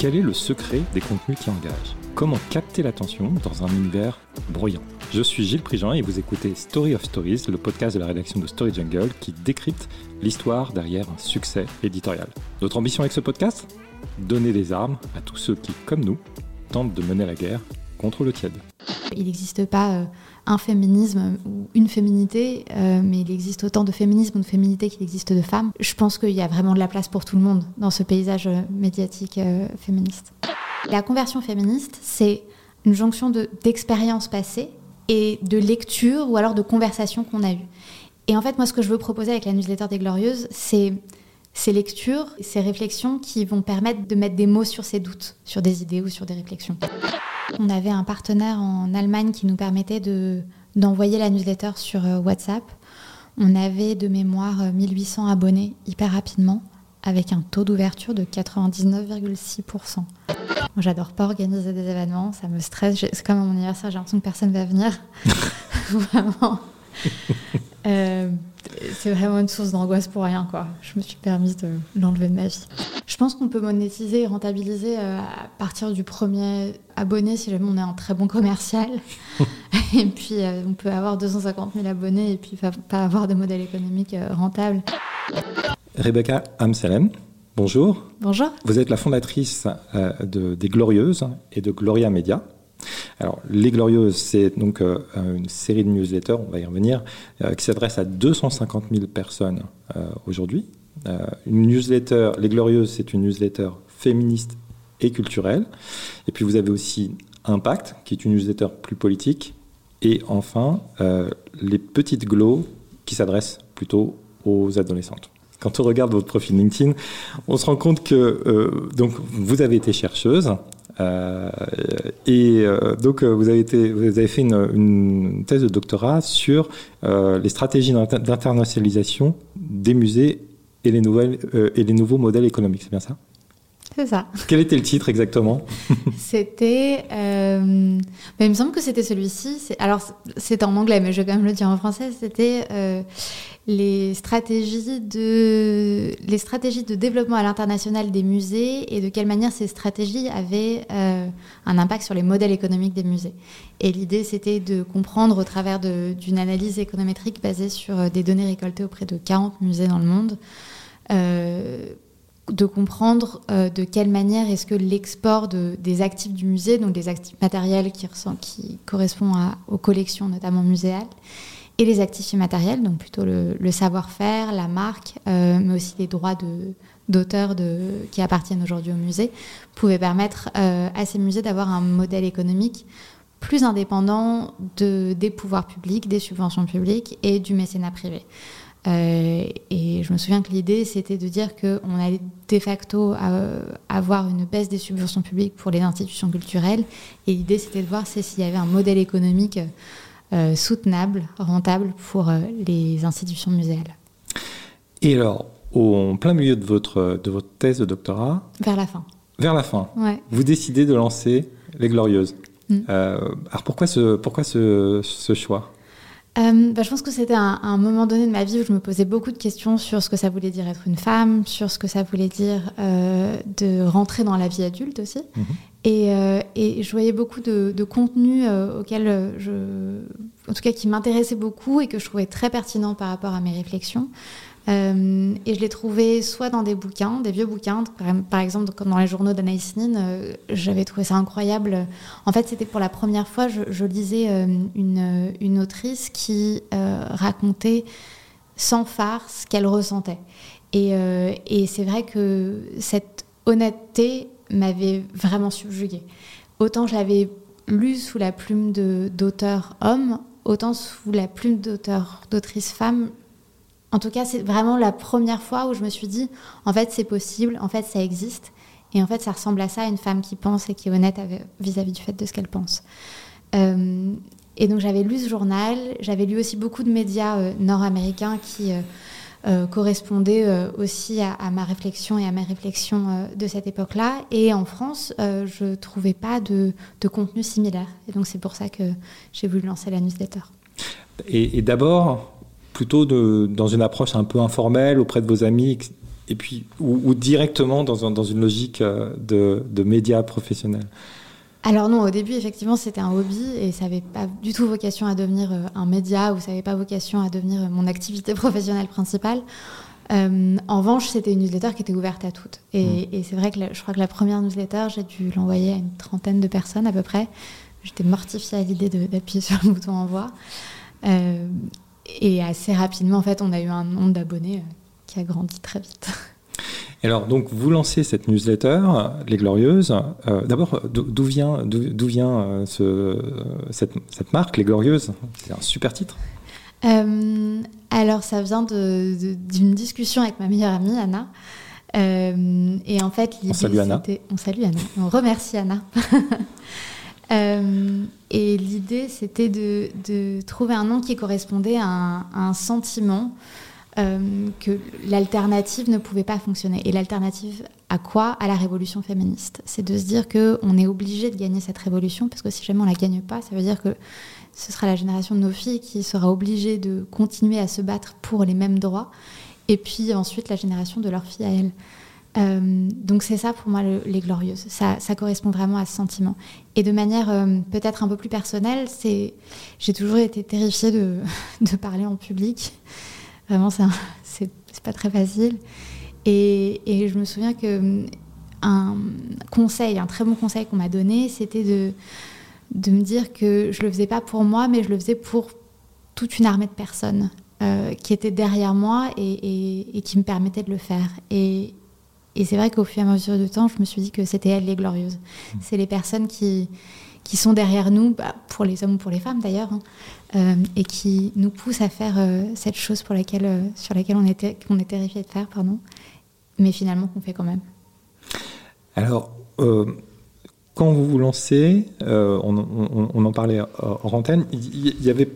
Quel est le secret des contenus qui engagent? Comment capter l'attention dans un univers bruyant Je suis Gilles Prigent et vous écoutez Story of Stories, le podcast de la rédaction de Story Jungle qui décrypte l'histoire derrière un succès éditorial. Notre ambition avec ce podcast? Donner des armes à tous ceux qui, comme nous, tentent de mener la guerre contre le tiède. Il n'existe pas euh, un féminisme ou une féminité, euh, mais il existe autant de féminisme ou de féminité qu'il existe de femmes. Je pense qu'il y a vraiment de la place pour tout le monde dans ce paysage euh, médiatique féministe. La conversion féministe, c'est une jonction d'expériences passées et de lectures ou alors de conversations qu'on a eues. Et en fait, moi, ce que je veux proposer avec la newsletter des Glorieuses, c'est ces lectures, ces réflexions qui vont permettre de mettre des mots sur ces doutes, sur des idées ou sur des réflexions. On avait un partenaire en Allemagne qui nous permettait de, d'envoyer la newsletter sur euh, WhatsApp. On avait de mémoire 1800 euh, abonnés hyper rapidement, avec un taux d'ouverture de 99,6%. J'adore pas organiser des événements, ça me stresse. C'est comme à mon anniversaire, j'ai l'impression que personne va venir. Vraiment. Euh, c'est vraiment une source d'angoisse pour rien, quoi. Je me suis permise de l'enlever de ma vie. Je pense qu'on peut monétiser et rentabiliser euh, à partir du premier abonné si jamais on est un très bon commercial. et puis, euh, on peut avoir 250 000 abonnés et puis pas avoir de modèle économique rentable. Rebecca Amsalem, bonjour. Bonjour. Vous êtes la fondatrice de, des Glorieuses et de Gloria Media. Alors, Les Glorieuses, c'est donc euh, une série de newsletters, on va y revenir, euh, qui s'adresse à 250 000 personnes euh, aujourd'hui. une newsletter, Les Glorieuses, c'est une newsletter féministe et culturelle. Et puis vous avez aussi Impact, qui est une newsletter plus politique. Et enfin, Les Petites Glows, qui s'adresse plutôt aux adolescentes quand on regarde votre profil LinkedIn, on se rend compte que donc vous avez été chercheuse, et euh, donc, euh, vous avez, fait une, thèse de doctorat sur les stratégies d'internationalisation des musées et les, et les nouveaux modèles économiques. C'est bien ça? C'est ça. Quel était le titre exactement? C'était. Euh, il me semble que c'était celui-ci. Alors, c'est en anglais, mais je vais quand même le dire en français. C'était euh, les, stratégies de, les stratégies de développement à l'international des musées et de quelle manière ces stratégies avaient euh, un impact sur les modèles économiques des musées. Et l'idée, c'était de comprendre au travers d'une analyse économétrique basée sur des données récoltées auprès de 40 musées dans le monde de comprendre euh, de quelle manière est-ce que l'export des actifs du musée, donc des actifs matériels qui, correspondent aux collections notamment muséales, et les actifs immatériels, donc plutôt le, savoir-faire, la marque, euh, mais aussi les droits d'auteur qui appartiennent aujourd'hui au musée, pouvaient permettre euh, à ces musées d'avoir un modèle économique plus indépendant de, des pouvoirs publics, des subventions publiques et du mécénat privé. Euh, et je me souviens que l'idée, c'était de dire qu'on allait de facto avoir une baisse des subventions publiques pour les institutions culturelles. Et l'idée, c'était de voir s'il y avait un modèle économique euh, soutenable, rentable pour euh, les institutions muséales. Et alors, au plein milieu de votre, de votre thèse de doctorat Vers la fin. Vers la fin. Ouais. Vous décidez de lancer Les Glorieuses. Mm. alors pourquoi ce, pourquoi ce, ce choix? Euh, bah, je pense que c'était un, moment donné de ma vie où je me posais beaucoup de questions sur ce que ça voulait dire être une femme, sur ce que ça voulait dire euh, de rentrer dans la vie adulte aussi. Mhm. Et, euh, et, je voyais beaucoup de, de contenus auxquels je, en tout cas, qui m'intéressaient beaucoup et que je trouvais très pertinents par rapport à mes réflexions. Euh, et je l'ai trouvé soit dans des bouquins, des vieux bouquins, par, exemple dans les journaux d'Anaïs Nin, euh, j'avais trouvé ça incroyable. En fait, c'était pour la première fois, je, lisais euh, une, autrice qui racontait sans farce ce qu'elle ressentait. Et, et c'est vrai que cette honnêteté m'avait vraiment subjuguée. Autant je l'avais lu sous la plume d'auteur homme, autant sous la plume d'auteur d'autrice femme, en tout cas, c'est vraiment la première fois où je me suis dit, en fait, c'est possible, en fait, ça existe. Et en fait, ça ressemble à ça, une femme qui pense et qui est honnête vis-à-vis du fait de ce qu'elle pense. Euh, et donc, j'avais lu ce journal, j'avais lu aussi beaucoup de médias euh, nord-américains qui euh, correspondaient aussi à, ma réflexion et à mes réflexions de cette époque-là. Et en France, je ne trouvais pas de, contenu similaire. Et donc, c'est pour ça que j'ai voulu lancer la newsletter. et d'abord, plutôt de, dans une approche un peu informelle auprès de vos amis et puis, ou, directement dans, dans, une logique de, de médias professionnels alors non, au début, effectivement, c'était un hobby et ça n'avait pas du tout vocation à devenir un média ou ça n'avait pas vocation à devenir mon activité professionnelle principale. Euh, en revanche, c'était une newsletter qui était ouverte à toutes. Et, mm. c'est vrai que je crois que la première newsletter, j'ai dû l'envoyer à une trentaine de personnes à peu près. J'étais mortifiée à l'idée d'appuyer sur le bouton envoi. Euh, et assez rapidement, en fait, on a eu un nombre d'abonnés euh, qui a grandi très vite. alors, donc, vous lancez cette newsletter, Les Glorieuses. D'abord, d'où vient, d'où vient ce, cette, cette, marque, Les Glorieuses? C'est un super titre. Euh, alors, ça vient d'une discussion avec ma meilleure amie, Anna. Euh, et en fait, on salue Anna. On salue Anna. On remercie Anna. Euh, et l'idée, c'était de, trouver un nom qui correspondait à un, sentiment que l'alternative ne pouvait pas fonctionner. Et l'alternative à quoi? À la révolution féministe. C'est de se dire qu'on est obligé de gagner cette révolution, parce que si jamais on la gagne pas, ça veut dire que ce sera la génération de nos filles qui sera obligée de continuer à se battre pour les mêmes droits, et puis ensuite la génération de leurs filles à elles. Euh, donc c'est ça pour moi les glorieuses. Ça, correspond vraiment à ce sentiment. Et de manière euh, peut-être un peu plus personnelle, c'est j'ai toujours été terrifiée de, parler en public. Vraiment, c'est pas très facile. Et, et, je me souviens que un conseil, un très bon conseil qu'on m'a donné, c'était de de me dire que je le faisais pas pour moi, mais je le faisais pour toute une armée de personnes euh, qui étaient derrière moi et, qui me permettaient de le faire. Et, c'est vrai qu'au fur et à mesure du temps, je me suis dit que c'était elles les glorieuses. Mmh. C'est les personnes qui, qui sont derrière nous, bah, pour les hommes ou pour les femmes d'ailleurs, hein, euh, et qui nous poussent à faire euh, cette chose pour laquelle, sur laquelle on était, qu'on est terrifié de faire, pardon, mais finalement qu'on fait quand même. Alors, quand vous vous lancez, euh, on, en parlait en antenne, il y, avait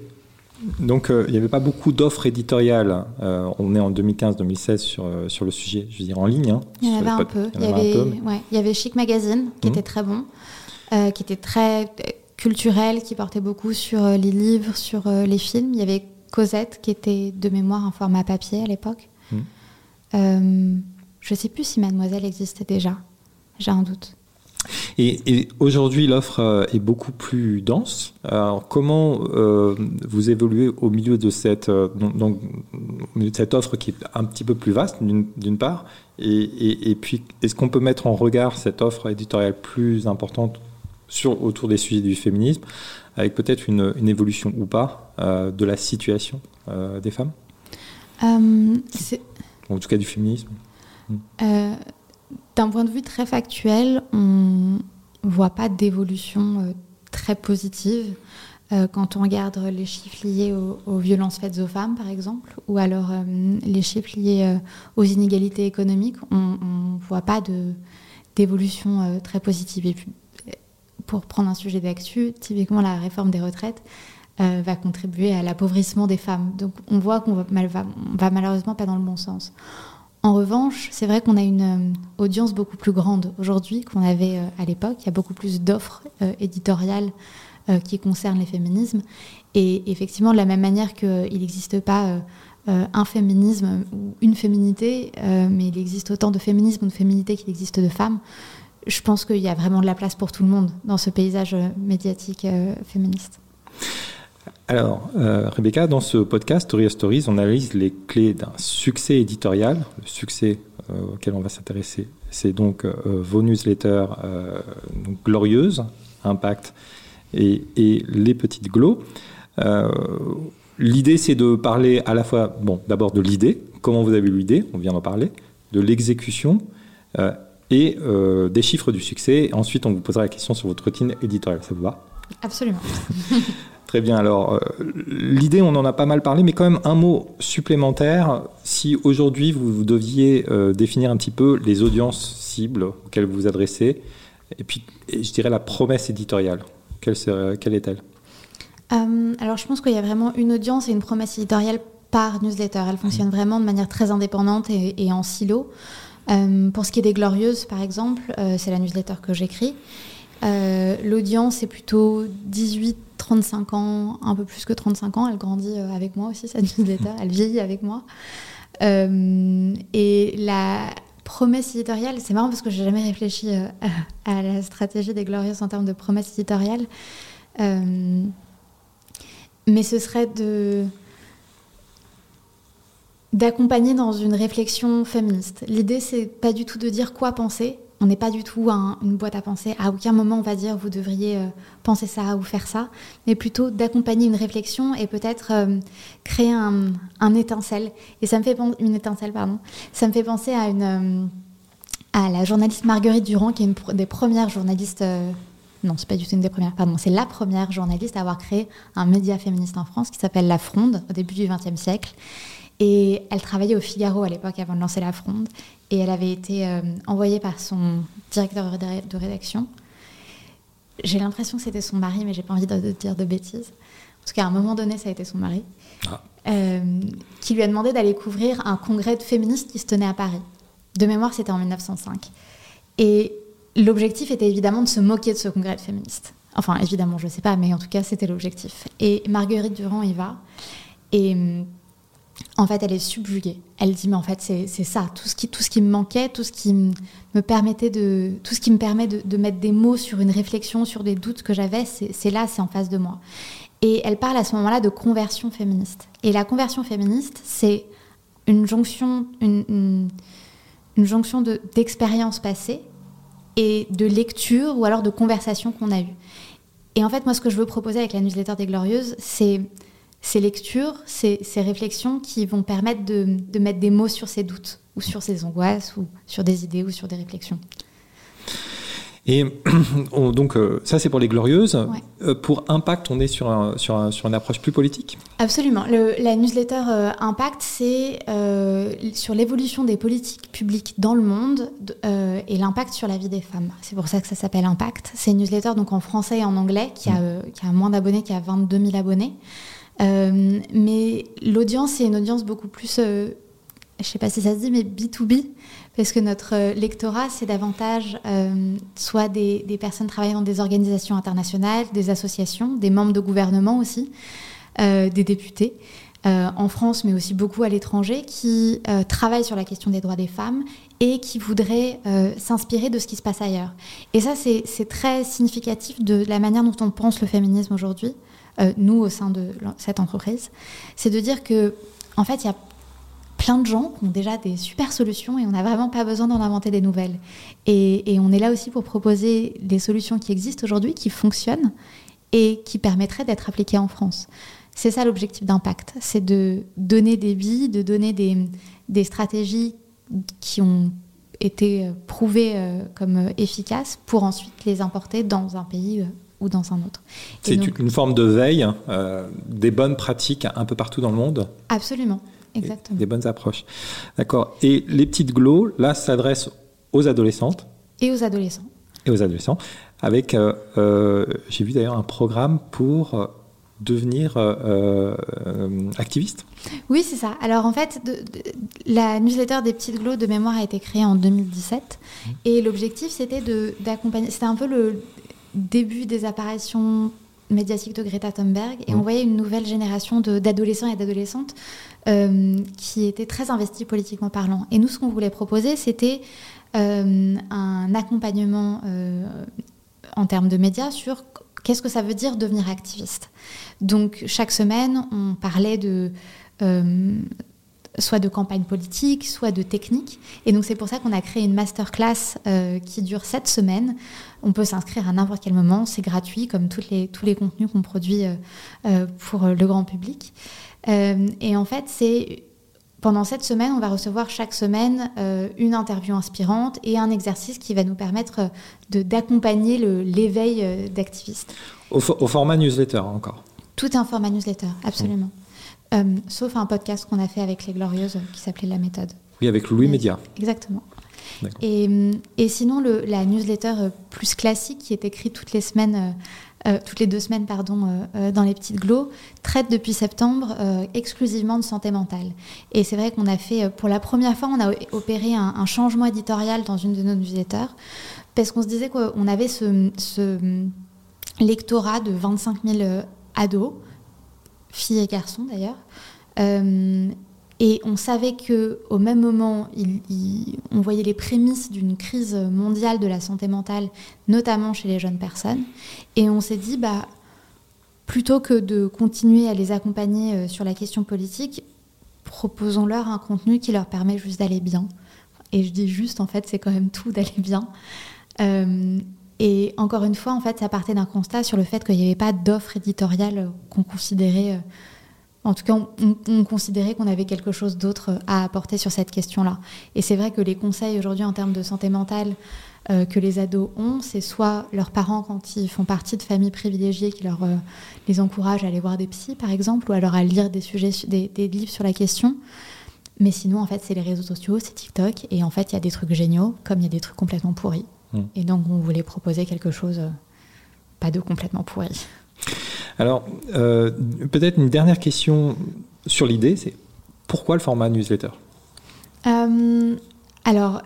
donc euh, il n'y avait pas beaucoup d'offres éditoriales. Euh, on est en 2015-2016 sur, sur le sujet, je veux dire en ligne. Hein. il y en avait un peu. Il y, avait, ouais, il y avait Chic Magazine qui mmh. était très bon, qui était très culturel, qui portait beaucoup sur les livres, sur les films. Il y avait Cosette qui était de mémoire un format papier à l'époque. Mmh. je ne sais plus si Mademoiselle existait déjà. J'ai un doute. Et, aujourd'hui, l'offre euh, est beaucoup plus dense. Alors, comment euh, vous évoluez au milieu de cette, euh, donc, cette offre qui est un petit peu plus vaste, d'une part, et, puis est-ce qu'on peut mettre en regard cette offre éditoriale plus importante sur, autour des sujets du féminisme, avec peut-être une, évolution ou pas de la situation des femmes? En tout cas, du féminisme? D'un point de vue très factuel, on ne voit pas d'évolution euh, très positive. Euh, quand on regarde les chiffres liés aux, violences faites aux femmes, par exemple, ou alors euh, les chiffres liés aux inégalités économiques, on ne voit pas d'évolution très positive. Et puis, pour prendre un sujet d'actu, typiquement la réforme des retraites va contribuer à l'appauvrissement des femmes. Donc on voit qu'on va, va malheureusement pas dans le bon sens. En revanche, c'est vrai qu'on a une euh, audience beaucoup plus grande aujourd'hui qu'on avait euh, à l'époque. Il y a beaucoup plus d'offres euh, éditoriales qui concernent les féminismes. Et effectivement, de la même manière qu'il n'existe pas un féminisme ou une féminité, mais il existe autant de féminisme ou de féminité qu'il existe de femmes, je pense qu'il y a vraiment de la place pour tout le monde dans ce paysage médiatique féministe. Alors, euh, Rebecca, dans ce podcast Story Stories, on analyse les clés d'un succès éditorial. Le succès euh, auquel on va s'intéresser, c'est donc euh, vos newsletters glorieuses, Impact et, les petites glows. l'idée, c'est de parler à la fois, bon, d'abord de l'idée, comment vous avez eu l'idée, on vient d'en parler, de l'exécution et des chiffres du succès. Ensuite, on vous posera la question sur votre routine éditoriale. Ça vous va? Absolument. Très bien. Alors, euh, l'idée, on en a pas mal parlé, mais quand même un mot supplémentaire. Si aujourd'hui vous, deviez euh, définir un petit peu les audiences cibles auxquelles vous vous adressez, et puis je dirais la promesse éditoriale, quelle, quelle est-elle? Euh, Alors, je pense qu'il y a vraiment une audience et une promesse éditoriale par newsletter. Elle fonctionne mmh. vraiment de manière très indépendante et, et en silo. pour ce qui est des Glorieuses, par exemple, c'est la newsletter que j'écris. L'audience est plutôt 18 35 ans, un peu plus que 35 ans. Elle grandit avec moi aussi, cette newsletter. Elle vieillit avec moi. et la promesse éditoriale, c'est marrant parce que j'ai jamais réfléchi à la stratégie des Glorieuses en termes de promesse éditoriale. mais ce serait de d'accompagner dans une réflexion féministe. L'idée, c'est pas du tout de dire quoi penser. On n'est pas du tout une boîte à penser. À aucun moment, on va dire vous devriez euh, penser ça ou faire ça, mais plutôt d'accompagner une réflexion et peut-être euh, créer un, étincelle. Et ça me fait une étincelle, pardon. Ça me fait penser à euh, la journaliste Marguerite Durand, qui est une des premières journalistes. non, c'est pas du tout une des premières, pardon, c'est la première journaliste à avoir créé un média féministe en France qui s'appelle La Fronde au début du XXe siècle et elle travaillait au Figaro à l'époque avant de lancer La Fronde. Et elle avait été euh, envoyée par son directeur de rédaction. J'ai l'impression que c'était son mari, mais j'ai pas envie de, dire de bêtises. En tout cas, à un moment donné, ça a été son mari. Ah. Euh, qui lui a demandé d'aller couvrir un congrès de féministes qui se tenait à Paris. De mémoire, c'était en 1905. Et l'objectif était évidemment de se moquer de ce congrès de féministes. Enfin, évidemment, je ne sais pas, mais en tout cas, c'était l'objectif. Et Marguerite Durand y va. Et en fait, elle est subjuguée. Elle dit, mais en fait, c'est ça, tout ce, qui, me manquait, tout ce qui me permettait de, tout ce qui me permet de, mettre des mots sur une réflexion, sur des doutes que j'avais, c'est là, c'est en face de moi. Et elle parle à ce moment-là de conversion féministe. Et la conversion féministe, c'est une jonction, une, jonction d'expériences passées et de lecture ou alors de conversations qu'on a eues. Et en fait, moi, ce que je veux proposer avec la newsletter des Glorieuses, c'est ces lectures, ces, réflexions qui vont permettre de, mettre des mots sur ces doutes, ou sur ces angoisses, ou sur des idées, ou sur des réflexions. Et donc, euh, ça, c'est pour les glorieuses. Euh, pour Impact, on est sur, sur, sur, une approche plus politique? Absolument. la newsletter euh, Impact, c'est sur l'évolution des politiques publiques dans le monde et l'impact sur la vie des femmes. C'est pour ça que ça s'appelle Impact. C'est une newsletter donc en français et en anglais qui a, mm. qui a moins d'abonnés, qui a 22 000 abonnés. Euh, mais l'audience, c'est une audience beaucoup plus, euh, je ne sais pas si ça se dit, mais B2B, parce que notre euh, lectorat, c'est davantage soit des, personnes travaillant dans des organisations internationales, des associations, des membres de gouvernement aussi, des députés. en France, mais aussi beaucoup à l'étranger, qui travaillent sur la question des droits des femmes et qui voudraient s'inspirer de ce qui se passe ailleurs. Et ça, c'est très significatif de la manière dont on pense le féminisme aujourd'hui. Euh, nous au sein de cette entreprise, c'est de dire que en fait il y a plein de gens qui ont déjà des super solutions et on n'a vraiment pas besoin d'en inventer des nouvelles. Et, on est là aussi pour proposer des solutions qui existent aujourd'hui, qui fonctionnent et qui permettraient d'être appliquées en France. C'est ça l'objectif d'impact, c'est de donner des billes, de donner des, stratégies qui ont été prouvées euh, comme efficaces pour ensuite les importer dans un pays euh, ou dans un autre. C'est une forme de veille euh, des bonnes pratiques un peu partout dans le monde Absolument, exactement. des bonnes approches. D'accord. Et les petites glows, là, s'adressent aux adolescentes. Et aux adolescents. Et aux adolescents. Avec, euh, euh, j'ai vu d'ailleurs un programme pour devenir activiste Oui, c'est ça. Alors en fait, la newsletter des petites glows de mémoire a été créée en 2017 mmh. et l'objectif c'était d'accompagner, c'était un peu le, début des apparitions médiatiques de Greta Thunberg et on voyait une nouvelle génération d'adolescents et d'adolescentes euh, qui étaient très investis politiquement parlant. Et nous, ce qu'on voulait proposer, c'était euh, un accompagnement euh, en termes de médias sur qu'est-ce que ça veut dire devenir activiste. Donc chaque semaine, on parlait de soit de campagne politique, soit de technique. Et donc c'est pour ça qu'on a créé une masterclass euh, qui dure sept semaines. On peut s'inscrire à n'importe quel moment, c'est gratuit comme toutes les, tous les contenus qu'on produit euh, euh, pour le grand public. et en fait, c'est pendant cette semaine, on va recevoir chaque semaine une interview inspirante et un exercice qui va nous permettre d'accompagner l'éveil d'activistes. Au, format newsletter encore Tout un format newsletter, absolument. Euh, sauf un podcast qu'on a fait avec les Glorieuses qui s'appelait La méthode. Oui, avec Louis Média. Exactement. Et, euh, et, sinon, le, la newsletter euh, plus classique qui est écrite toutes les semaines, toutes les deux semaines, pardon, dans les petites glows, traite depuis septembre exclusivement de santé mentale. Et c'est vrai qu'on a fait, pour la première fois, on a opéré un, changement éditorial dans une de nos newsletters parce qu'on se disait qu'on avait ce, ce lectorat de 25 000 ados, filles et garçons d'ailleurs. Et on savait que au même moment, on voyait les prémices d'une crise mondiale de la santé mentale, notamment chez les jeunes personnes. Et on s'est dit, bah, plutôt que de continuer à les accompagner euh, sur la question politique, proposons-leur un contenu qui leur permet juste d'aller bien. Et je dis juste, en fait, c'est quand même tout d'aller bien. Euh, et encore une fois, en fait, ça partait d'un constat sur le fait qu'il n'y avait pas d'offre éditoriale qu'on considérait euh, en tout cas, on, considérait qu'on avait quelque chose d'autre à apporter sur cette question-là. Et c'est vrai que les conseils aujourd'hui en termes de santé mentale euh, que les ados ont, c'est soit leurs parents quand ils font partie de familles privilégiées qui euh, les encouragent à aller voir des psys, par exemple, ou alors à lire des, sujets, des, livres sur la question. Mais sinon, en fait, c'est les réseaux sociaux, c'est TikTok. Et en fait, il y a des trucs géniaux, comme il y a des trucs complètement pourris. Mmh. Et donc, on voulait proposer quelque chose, euh, pas de complètement pourri. Alors, euh, peut-être une dernière question sur l'idée, c'est pourquoi le format newsletter? Euh, Alors,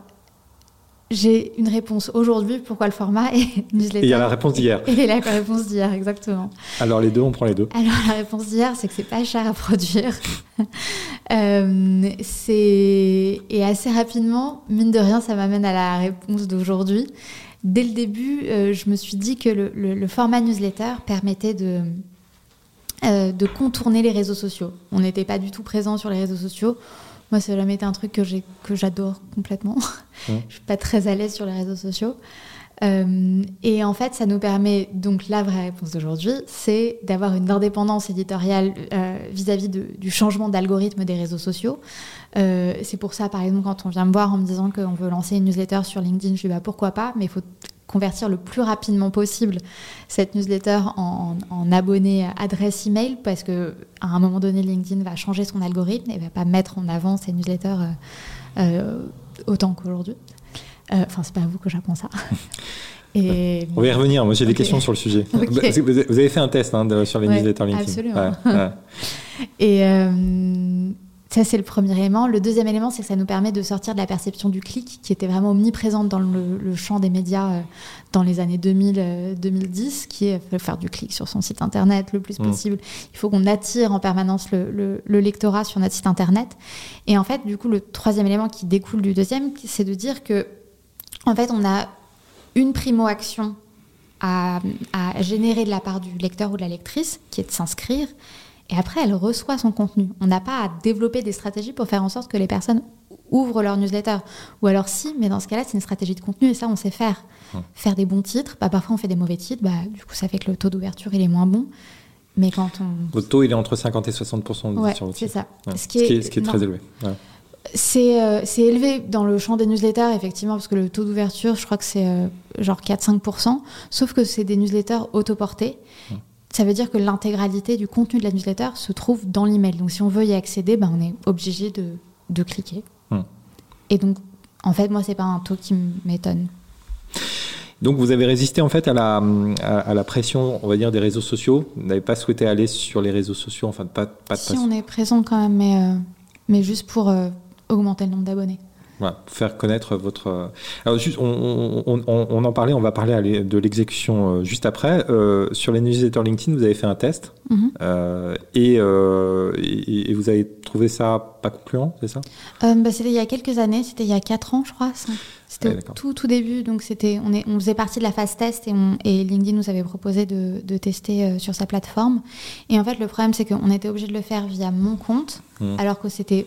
j'ai une réponse aujourd'hui, pourquoi le format et newsletter. il y a la réponse d'hier. Et la réponse d'hier, exactement. Alors les deux, on prend les deux. Alors la réponse d'hier, c'est que c'est pas cher à produire. euh, c'est et assez rapidement, mine de rien, ça m'amène à la réponse d'aujourd'hui dès le début, euh, je me suis dit que le, format newsletter permettait de, euh, de contourner les réseaux sociaux. On n'était pas du tout présent sur les réseaux sociaux. Moi, ça n'a jamais été un truc que j'adore complètement. Je ne suis pas très à l'aise sur les réseaux sociaux. Euh, et en fait, ça nous permet, donc la vraie réponse d'aujourd'hui, c'est d'avoir une indépendance éditoriale vis-à-vis du changement d'algorithme des réseaux sociaux. Euh, c'est pour ça, par exemple, quand on vient me voir en me disant qu'on veut lancer une newsletter sur LinkedIn, je dis bah, pourquoi pas, mais il faut convertir le plus rapidement possible cette newsletter en, abonné adresse email parce que à un moment donné LinkedIn va changer son algorithme et va pas mettre en avant ces newsletters euh, euh, autant qu'aujourd'hui. Enfin, c'est pas à vous que j'apprends ça. Et... On va y revenir. Moi, j'ai des questions sur le sujet. Vous avez fait un test hein, sur les newsletters LinkedIn. Absolument. et ça, c'est le premier élément. Le deuxième élément, c'est que ça nous permet de sortir de la perception du clic, qui était vraiment omniprésente dans le, champ des médias euh, dans les années 2000-2010, euh, qui est faire du clic sur son site internet le plus mm. possible. Il faut qu'on attire en permanence le, lectorat sur notre site internet. Et en fait, du coup, le troisième élément qui découle du deuxième, c'est de dire que, en fait, on a une primo-action à, à générer de la part du lecteur ou de la lectrice, qui est de s'inscrire et après, elle reçoit son contenu. On n'a pas à développer des stratégies pour faire en sorte que les personnes ouvrent leur newsletter. Ou alors si, mais dans ce cas-là, c'est une stratégie de contenu et ça, on sait faire. Hum. Faire des bons titres, bah, parfois on fait des mauvais titres, bah, du coup ça fait que le taux d'ouverture il est moins bon. Mais quand on... Votre taux il est entre 50 et 60 ouais, c'est ça. Ce, qui est, ce, qui est, très élevé. Euh, c'est élevé dans le champ des newsletters, effectivement, parce que le taux d'ouverture, je crois que c'est euh, genre 4-5%, sauf que c'est des newsletters autoportés. Hum ça veut dire que l'intégralité du contenu de la newsletter se trouve dans l'email. Donc si on veut y accéder, ben, on est obligé de, de cliquer. Hmm. Et donc, en fait, moi, c'est pas un taux qui m'étonne. Donc vous avez résisté en fait à la, à, la pression, on va dire, des réseaux sociaux. Vous n'avez pas souhaité aller sur les réseaux sociaux, enfin pas, pas de Si on est présent quand même, mais, euh, mais juste pour euh, augmenter le nombre d'abonnés faire connaître votre. Alors, juste, on, en parlait, on va parler de l'exécution euh, juste après. Euh, sur les newsletters LinkedIn, vous avez fait un test mhm. euh, et, vous avez trouvé ça pas concluant, c'est ça? Bah, C'était il y a quelques années, c'était il y a 4 ans, je crois. C'était au tout, tout début, donc c'était, on, est, on faisait partie de la phase test et, et LinkedIn nous avait proposé de, de tester sur sa plateforme. Et en fait, le problème, c'est qu'on était obligé de le faire via mon compte, mmh. alors que c'était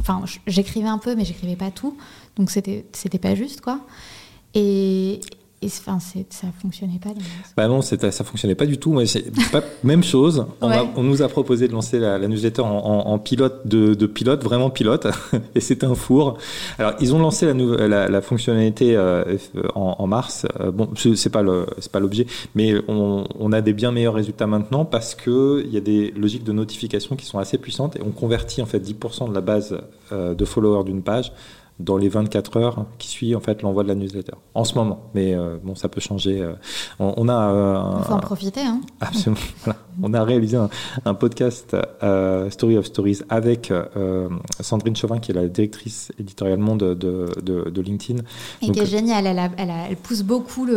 Enfin, j'écrivais un peu, mais j'écrivais pas tout. Donc, c'était pas juste, quoi. Et enfin, ça fonctionnait pas. Bah non, ça fonctionnait pas du tout. Mais c'est pas même chose. On, nous a proposé de lancer la, newsletter en, pilote de, pilote, vraiment pilote, et c'est un four. Alors ils ont lancé la, la, fonctionnalité euh, en, mars. Euh, bon, c'est pas le, pas l'objet, mais on, on, a des bien meilleurs résultats maintenant parce que il y a des logiques de notification qui sont assez puissantes et on convertit en fait 10% de la base euh, de followers d'une page dans les 24 heures qui suivent en fait l'envoi de la newsletter. En ce moment, mais euh, bon, ça peut changer. Euh. on, a. Euh, faut en profiter, hein. Absolument. On a réalisé un, podcast Story of Stories avec Sandrine Chauvin, qui est la directrice éditoriale monde de, de, LinkedIn. Et qui est géniale. Elle, elle, pousse beaucoup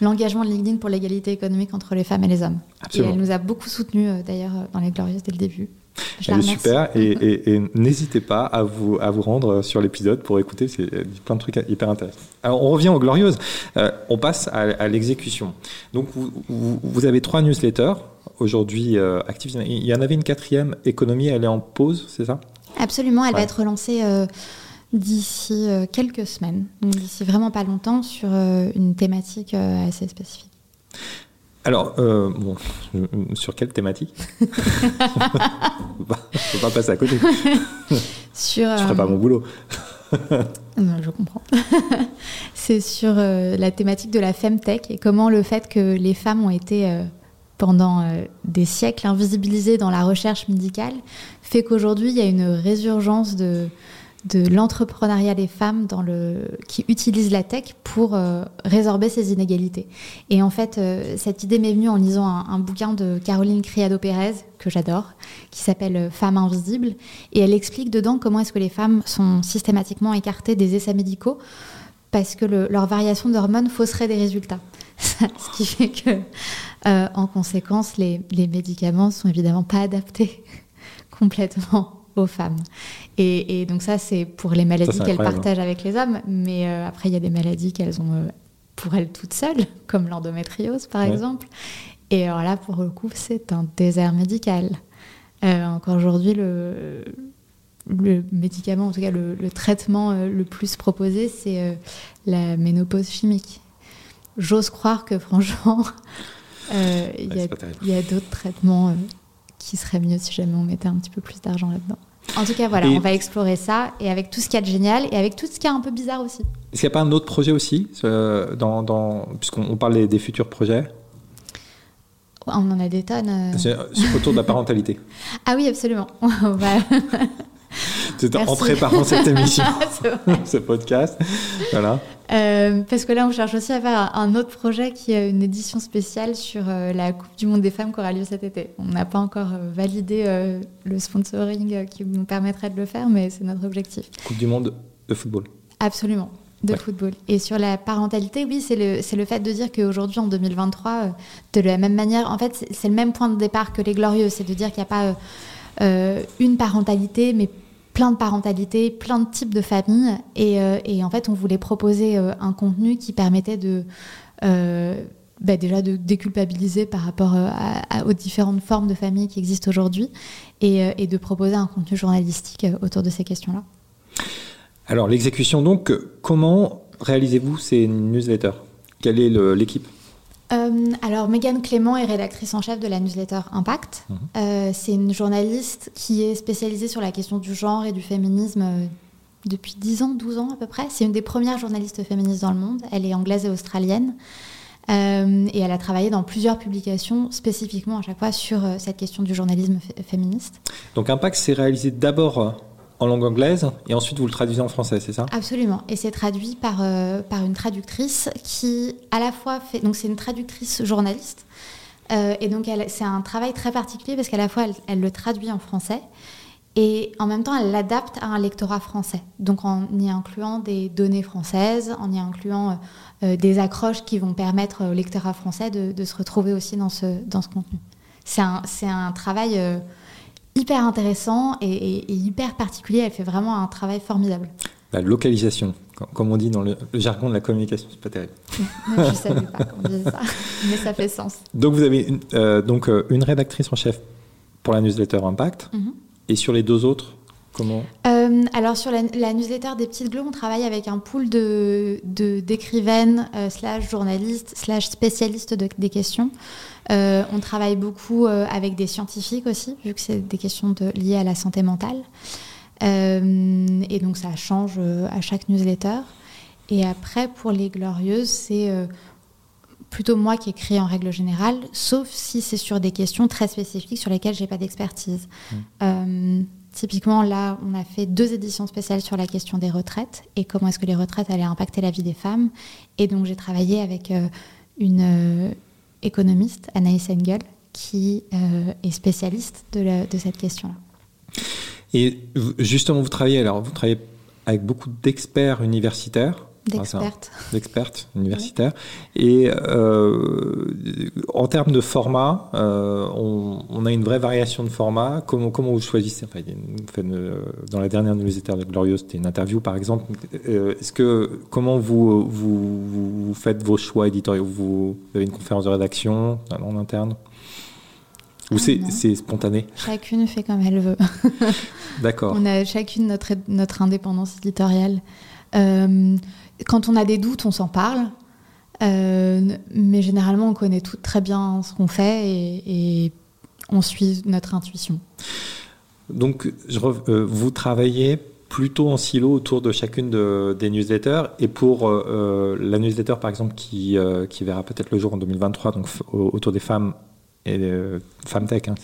l'engagement de LinkedIn pour l'égalité économique entre les femmes et les hommes. Absolument. Et elle nous a beaucoup soutenus d'ailleurs dans les Glorieuses dès le début. Elle est super et, n'hésitez pas à vous, à vous rendre sur l'épisode pour écouter, c'est plein de trucs hyper intéressants. Alors on revient aux glorieuses, euh, on passe à, l'exécution. Donc vous, vous, avez trois newsletters aujourd'hui euh, actifs. Il y en avait une quatrième, économie, elle est en pause, c'est ça? Absolument, elle va être relancée euh, d'ici quelques semaines, d'ici vraiment pas longtemps sur une thématique assez spécifique. Alors, euh, bon, sur quelle thématique Je ne peux pas passer à côté. sur, je ne ferai pas mon boulot. non, je comprends. C'est sur euh, la thématique de la femtech et comment le fait que les femmes ont été euh, pendant des siècles invisibilisées dans la recherche médicale fait qu'aujourd'hui il y a une résurgence de, de l'entrepreneuriat des femmes dans le, qui utilisent la tech pour euh, résorber ces inégalités. Et en fait, euh, cette idée m'est venue en lisant un, bouquin de Caroline Criado-Pérez, que j'adore, qui s'appelle euh, Femmes invisibles. Et elle explique dedans comment est-ce que les femmes sont systématiquement écartées des essais médicaux parce que leur variation d'hormones fausserait des résultats. Ce qui fait que, en conséquence, les, les médicaments sont évidemment pas adaptés complètement aux femmes. Et, donc ça, c'est pour les maladies qu'elles partagent avec les hommes, mais euh, après, il y a des maladies qu'elles ont euh, pour elles toutes seules, comme l'endométriose par exemple. Et alors là, pour le coup, c'est un désert médical. Euh, encore aujourd'hui, le, le médicament, en tout cas le, traitement le plus proposé, c'est la ménopause chimique. J'ose croire que franchement, il y a d'autres traitements qui serait mieux si jamais on mettait un petit peu plus d'argent là-dedans. En tout cas, voilà, on va explorer ça et avec tout ce qu'il y a de génial et avec tout ce qui est un peu bizarre aussi. Est-ce qu'il n'y a pas un autre projet aussi, euh, dans, dans, puisqu'on parle des, futurs projets? On en a des tonnes. Euh. C'est autour de la parentalité. ah oui, absolument. C'est en préparant cette émission, ce podcast. Voilà. Euh, parce que là, on cherche aussi à faire un autre projet qui est une édition spéciale sur euh, la Coupe du Monde des femmes qui aura lieu cet été. On n'a pas encore euh, validé le sponsoring qui nous permettrait de le faire, mais c'est notre objectif. Coupe du Monde de football. Absolument de football. Et sur la parentalité, oui, c'est le, le fait de dire qu'aujourd'hui, en 2023, de la même manière, en fait, c'est le même point de départ que les Glorieux, c'est de dire qu'il n'y a pas une parentalité, mais plein de parentalité, plein de types de familles. Et, euh, en fait, on voulait proposer euh, un contenu qui permettait de... Euh, bah, déjà de déculpabiliser par rapport aux différentes formes de familles qui existent aujourd'hui et, de proposer un contenu journalistique autour de ces questions-là. Alors l'exécution donc, comment réalisez-vous ces newsletters? Quelle est l'équipe? Euh, alors, Megan Clément est rédactrice en chef de la newsletter Impact. Mhm. Euh, c'est une journaliste qui est spécialisée sur la question du genre et du féminisme euh, depuis 10 ans, 12 ans à peu près. C'est une des premières journalistes féministes dans le monde. Elle est anglaise et australienne. et elle a travaillé dans plusieurs publications spécifiquement à chaque fois sur cette question du journalisme féministe. Donc Impact s'est réalisé d'abord en langue anglaise et ensuite vous le traduisez en français, c'est ça? Absolument. Et c'est traduit par, euh, par une traductrice qui, à la fois, fait. Donc, c'est une traductrice journaliste. Euh, et donc, c'est un travail très particulier parce qu'à la fois, elle, le traduit en français et en même temps, elle l'adapte à un lectorat français. Donc, en y incluant des données françaises, en y incluant euh, des accroches qui vont permettre au lectorat français de, se retrouver aussi dans ce, dans ce contenu. C'est un, un travail hyper intéressant et, hyper particulier. Elle fait vraiment un travail formidable. La localisation, comme on dit dans le, jargon de la communication, c'est pas terrible. je ne savais pas qu'on disait ça, mais ça fait sens. Donc vous avez une, euh, donc, euh, une rédactrice en chef pour la newsletter Impact, mhm. et sur les deux autres, comment euh, Alors sur la, newsletter des Petites Gleux, on travaille avec un pool de d'écrivaines, slash journalistes, slash spécialistes des questions. Euh, on travaille beaucoup euh, avec des scientifiques aussi, vu que c'est des questions liées à la santé mentale. Euh, et donc ça change à chaque newsletter. Et après, pour les glorieuses, c'est plutôt moi qui écris en règle générale, sauf si c'est sur des questions très spécifiques sur lesquelles j'ai pas d'expertise. Mmh. Typiquement, là, on a fait deux éditions spéciales sur la question des retraites et comment est-ce que les retraites allaient impacter la vie des femmes. Et donc, j'ai travaillé avec une économiste, Anaïs Engel, qui est spécialiste de, de cette question-là. Et justement, vous travaillez, alors, vous travaillez avec beaucoup d'experts universitaires. D'expertes. D'expertes universitaires. Et euh, en termes de format, euh, on, a une vraie variation de format. Comment, comment vous choisissez? Enfin, Dans la dernière newsletter de Glorious, c'était une interview par exemple. Euh, est-ce que comment vous, vous, vous, faites vos choix éditoriaux? Vous avez une conférence de rédaction en interne ou ah, c'est spontané? Chacune fait comme elle veut. D'accord. On a chacune notre, notre indépendance éditoriale. Euh, quand on a des doutes, on s'en parle. Euh, mais généralement, on connaît tout très bien ce qu'on fait et, on suit notre intuition. Donc, je, euh, vous travaillez plutôt en silo autour de chacune des newsletters. Et pour la newsletter, par exemple, qui, qui verra peut-être le jour en 2023, donc autour des femmes et euh, Femtech. Hein,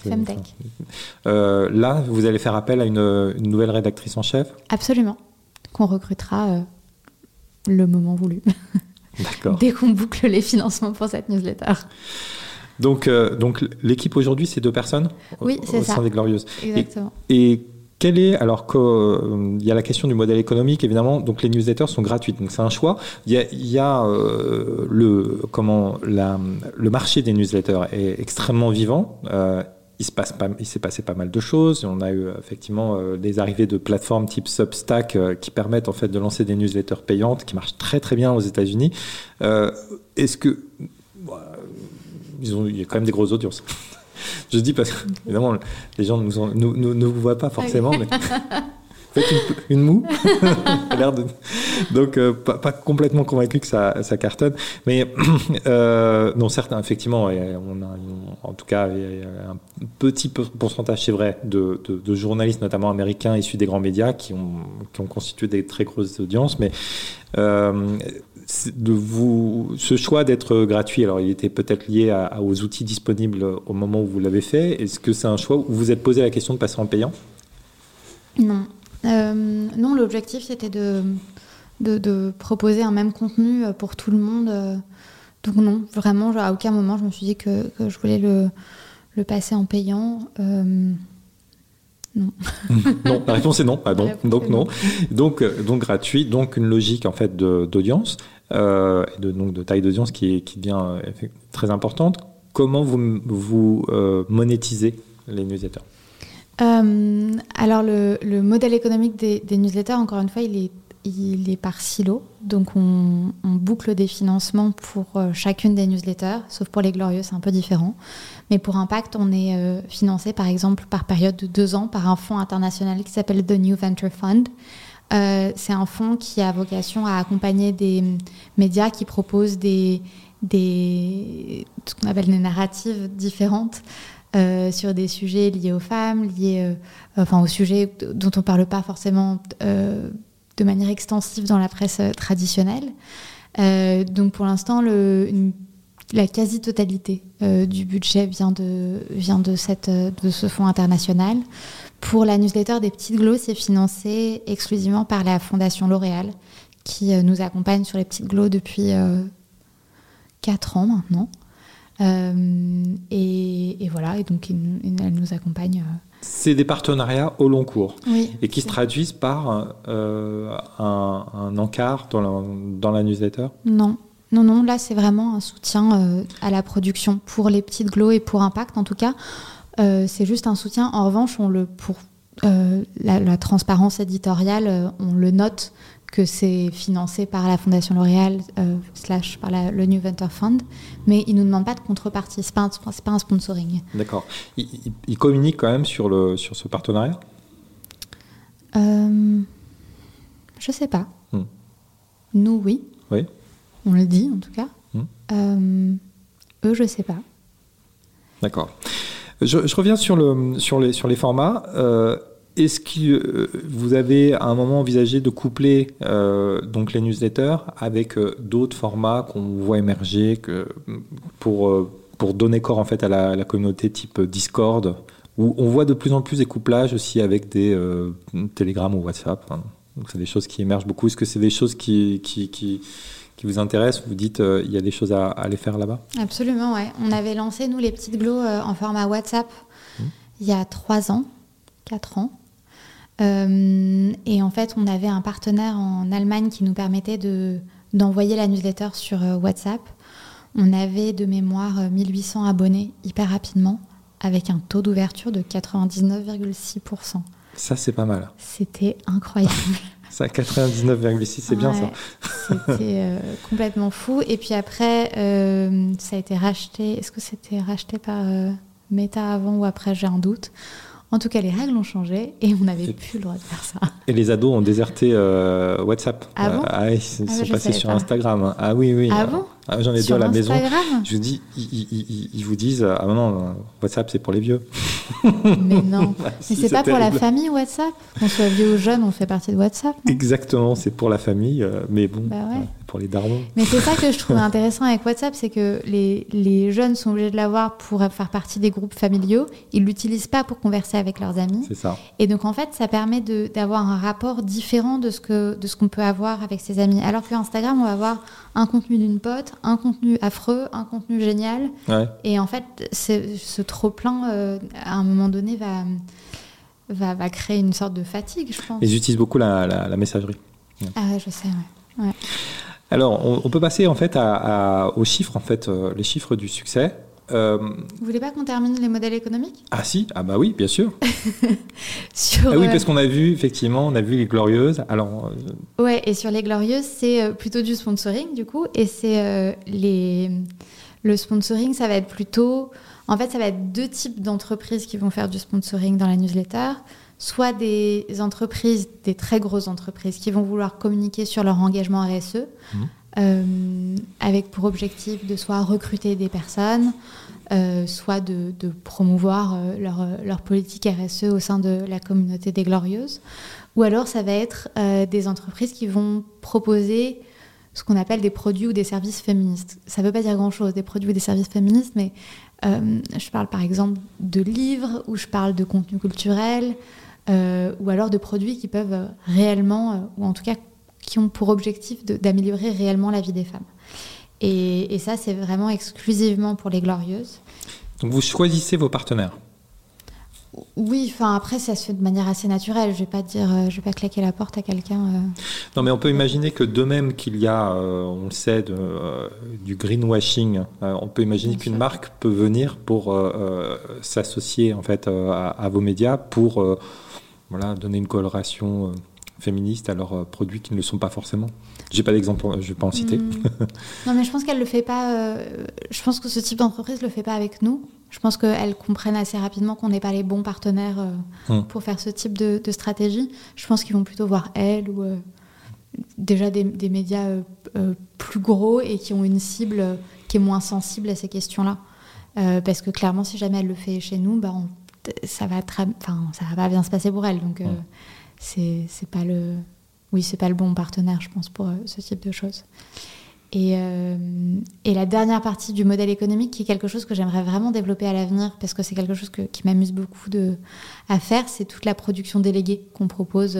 euh, là, vous allez faire appel à une, nouvelle rédactrice en chef? Absolument, qu'on recrutera euh, le moment voulu. D'accord. Dès qu'on boucle les financements pour cette newsletter. Donc, donc l'équipe aujourd'hui, c'est deux personnes Oui, c'est ça. Sein des Glorieuses. Exactement. et quel est, alors qu'il euh, y a la question du modèle économique, évidemment, donc les newsletters sont gratuites, donc c'est un choix. Il y a, euh, le, comment, la, le marché des newsletters est extrêmement vivant. Euh, il se passe pas, il s'est passé pas mal de choses. On a eu effectivement des arrivées de plateformes type Substack qui permettent en fait de lancer des newsletters payantes qui marchent très très bien aux États-Unis. Est-ce que ils ont, il y a quand même des grosses audiences. Je dis parce que, évidemment, les gens nous ne vous voient pas forcément, mais faites une, moue. Donc, euh, pas, complètement convaincu que ça, cartonne. Mais euh, non, certes, effectivement, on a, en tout cas un petit pourcentage, c'est vrai, de, de, journalistes, notamment américains, issus des grands médias, qui ont, constitué des très grosses audiences. Mais euh, de ce choix d'être gratuit, alors il était peut-être lié aux outils disponibles au moment où vous l'avez fait. Est-ce que c'est un choix où vous vous êtes posé la question de passer en payant? Non. Euh, non, l'objectif c'était de, de, proposer un même contenu pour tout le monde. Donc non, vraiment, à aucun moment je me suis dit que, que je voulais le, le, passer en payant. Euh, non. non, la réponse est non. Ah, donc, donc non. Donc, euh, donc gratuit, donc une logique en fait d'audience euh, de, donc de taille d'audience qui, qui devient euh, très importante. Comment vous, vous euh, monétisez les newsletters? Alors, le, le, modèle économique des, des, newsletters, encore une fois, il est, il est par silo. Donc, on, on boucle des financements pour chacune des newsletters, sauf pour les glorieux, c'est un peu différent. Mais pour Impact, on est financé, par exemple, par période de deux ans par un fonds international qui s'appelle The New Venture Fund. Euh, c'est un fonds qui a vocation à accompagner des médias qui proposent des, des ce qu'on appelle des narratives différentes euh, sur des sujets liés aux femmes, liés, euh, enfin aux sujets dont on ne parle pas forcément de manière extensive dans la presse traditionnelle. donc pour l'instant, la quasi-totalité du budget vient de, vient de, cette, de ce fonds international. Pour la newsletter des Petites Glows, c'est financé exclusivement par la Fondation L'Oréal, qui euh, nous accompagne sur les Petites Glows depuis euh, 4 ans maintenant. Euh, et, voilà, et donc elle nous accompagne. Euh. C'est des partenariats au long cours oui, et qui se traduisent par un, un, encart dans la, dans la newsletter? Non, non, non, là c'est vraiment un soutien à la production pour les petites glows et pour Impact en tout cas. Euh, c'est juste un soutien. En revanche, on le, pour euh, la, transparence éditoriale, euh, on le note que c'est financé par la Fondation L'Oréal slash par le New Venture Fund, mais il ne nous demande pas de contrepartie, ce n'est pas, pas, un sponsoring. D'accord. Il, communique quand même sur, le, sur ce partenariat? Je ne sais pas. Hmm. Nous, oui. Oui. On le dit en tout cas. Hmm. eux, je ne sais pas. D'accord. Je, reviens sur, le, sur, les, sur les formats. Euh, est-ce que euh, vous avez à un moment envisagé de coupler euh, donc les newsletters avec d'autres formats qu'on voit émerger que, pour, pour donner corps en fait à la, communauté type Discord où on voit de plus en plus des couplages aussi avec des euh, télégrammes ou WhatsApp. Hein. Donc c'est des choses qui émergent beaucoup. Est-ce que c'est des choses qui, qui, qui, qui vous intéressent? Vous dites euh, il y a des choses à, aller faire là-bas? Absolument, ouais. On avait lancé, nous, les petites glows euh, en format WhatsApp mmh. il y a trois ans, quatre ans. Et en fait, on avait un partenaire en Allemagne qui nous permettait de, d'envoyer la newsletter sur WhatsApp. On avait de mémoire 1800 abonnés hyper rapidement avec un taux d'ouverture de 99,6%. Ça, c'est pas mal. C'était incroyable. ça, 99,6, c'est bien ça. C'était euh, complètement fou. Et puis après, euh, ça a été racheté. Est-ce que c'était racheté par euh, Meta avant ou après? J'ai un doute. En tout cas, les règles ont changé et on n'avait plus le droit de faire ça. Et les ados ont déserté WhatsApp. Ah bon? Ah, ils sont ah, passés sur Instagram. Ah oui, oui. Ah bon? Ah, J'en ai deux à la maison. Je vous dis, ils, vous disent Ah non, WhatsApp, c'est pour les vieux. Mais non. Mais c'est pas pour la famille WhatsApp Qu'on soit vieux ou jeune, on fait partie de WhatsApp. Exactement, c'est pour la famille. Euh, mais bon, bah pour les darons. Mais c'est ça que je trouve intéressant avec WhatsApp c'est que les, les, jeunes sont obligés de l'avoir pour faire partie des groupes familiaux. Ils l'utilisent pas pour converser avec leurs amis. C'est ça. Et donc, en fait, ça permet d'avoir un rapport différent de ce qu'on peut avoir avec ses amis. Alors que Instagram, on va avoir un contenu d'une pote, un contenu affreux, un contenu génial. Et en fait, ce trop-plein, euh, à un moment donné, va, va, va, créer une sorte de fatigue, je pense. Ils utilisent beaucoup la, la, messagerie. Ah, je sais, ouais. Alors, on, peut passer en fait à, aux chiffres, en fait, euh, les chiffres du succès. Euh... Vous voulez pas qu'on termine les modèles économiques? Ah si, ah bah oui, bien sûr. ah oui, parce qu'on a vu effectivement, on a vu les glorieuses. Alors. Euh, ouais, et sur les glorieuses, c'est euh, plutôt du sponsoring du coup, et c'est les le sponsoring, ça va être plutôt, en fait, ça va être deux types d'entreprises qui vont faire du sponsoring dans la newsletter soit des entreprises, des très grosses entreprises qui vont vouloir communiquer sur leur engagement RSE, mmh. Euh, avec pour objectif de soit recruter des personnes, euh, soit de, promouvoir euh, leur, leur, politique RSE au sein de la communauté des Glorieuses. Ou alors ça va être des entreprises qui vont proposer ce qu'on appelle des produits ou des services féministes. Ça ne veut pas dire grand-chose, des produits ou des services féministes, mais je parle par exemple de livres, ou je parle de contenu culturel, ou alors de produits qui peuvent réellement, ou en tout cas qui ont pour objectif d'améliorer réellement la vie des femmes. Et, ça, c'est vraiment exclusivement pour les glorieuses. Donc vous choisissez vos partenaires? Oui, enfin après ça se fait de manière assez naturelle. Je vais pas dire, euh, je vais pas claquer la porte à quelqu'un. Non, mais on peut imaginer que de même qu'il y a, on le sait, du greenwashing, on peut imaginer qu'une marque peut venir pour s'associer en fait à, à, vos médias pour voilà, donner une coloration euh, féministe à leurs euh, produits qui ne le sont pas forcément. J'ai pas d'exemple, je vais pas en citer. Hmm. non, mais je pense qu'elle le fait pas. Euh, je pense que ce type d'entreprise le fait pas avec nous. Je pense qu'elles comprennent assez rapidement qu'on n'est pas les bons partenaires hmm. pour faire ce type de, stratégie. Je pense qu'ils vont plutôt voir elles ou déjà des, médias plus gros et qui ont une cible qui est moins sensible à ces questions-là. parce que clairement, si jamais elle le fait chez nous, bah, on ça va enfin, ça va pas bien se passer pour elle. Donc, euh, c'est pas le, oui, c'est pas le bon partenaire, je pense, pour euh, ce type de choses. Et, euh, et, la dernière partie du modèle économique, qui est quelque chose que j'aimerais vraiment développer à l'avenir, parce que c'est quelque chose qui m'amuse beaucoup de, à faire, c'est toute la production déléguée qu'on propose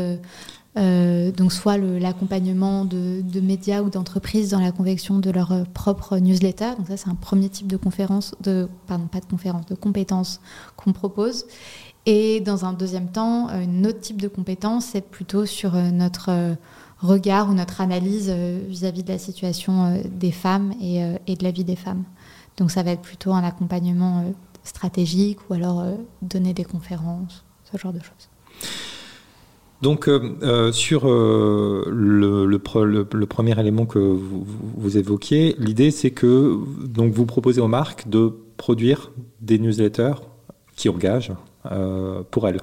euh, donc soit l'accompagnement de, médias ou d'entreprises dans la convection de leur propre newsletter. Donc ça, c'est un premier type de conférence, de, pardon, pas de conférence, de compétences qu'on propose. Et dans un deuxième temps, un autre type de compétence, c'est plutôt sur euh, notre regard ou notre analyse vis-à-vis de la situation des femmes et, de la vie des femmes. Donc ça va être plutôt un accompagnement stratégique ou alors donner des conférences, ce genre de choses. Donc, euh, euh, sur euh, le, premier élément que vous, vous évoquiez, l'idée c'est que donc, vous proposez aux marques de produire des newsletters qui engagent pour elles.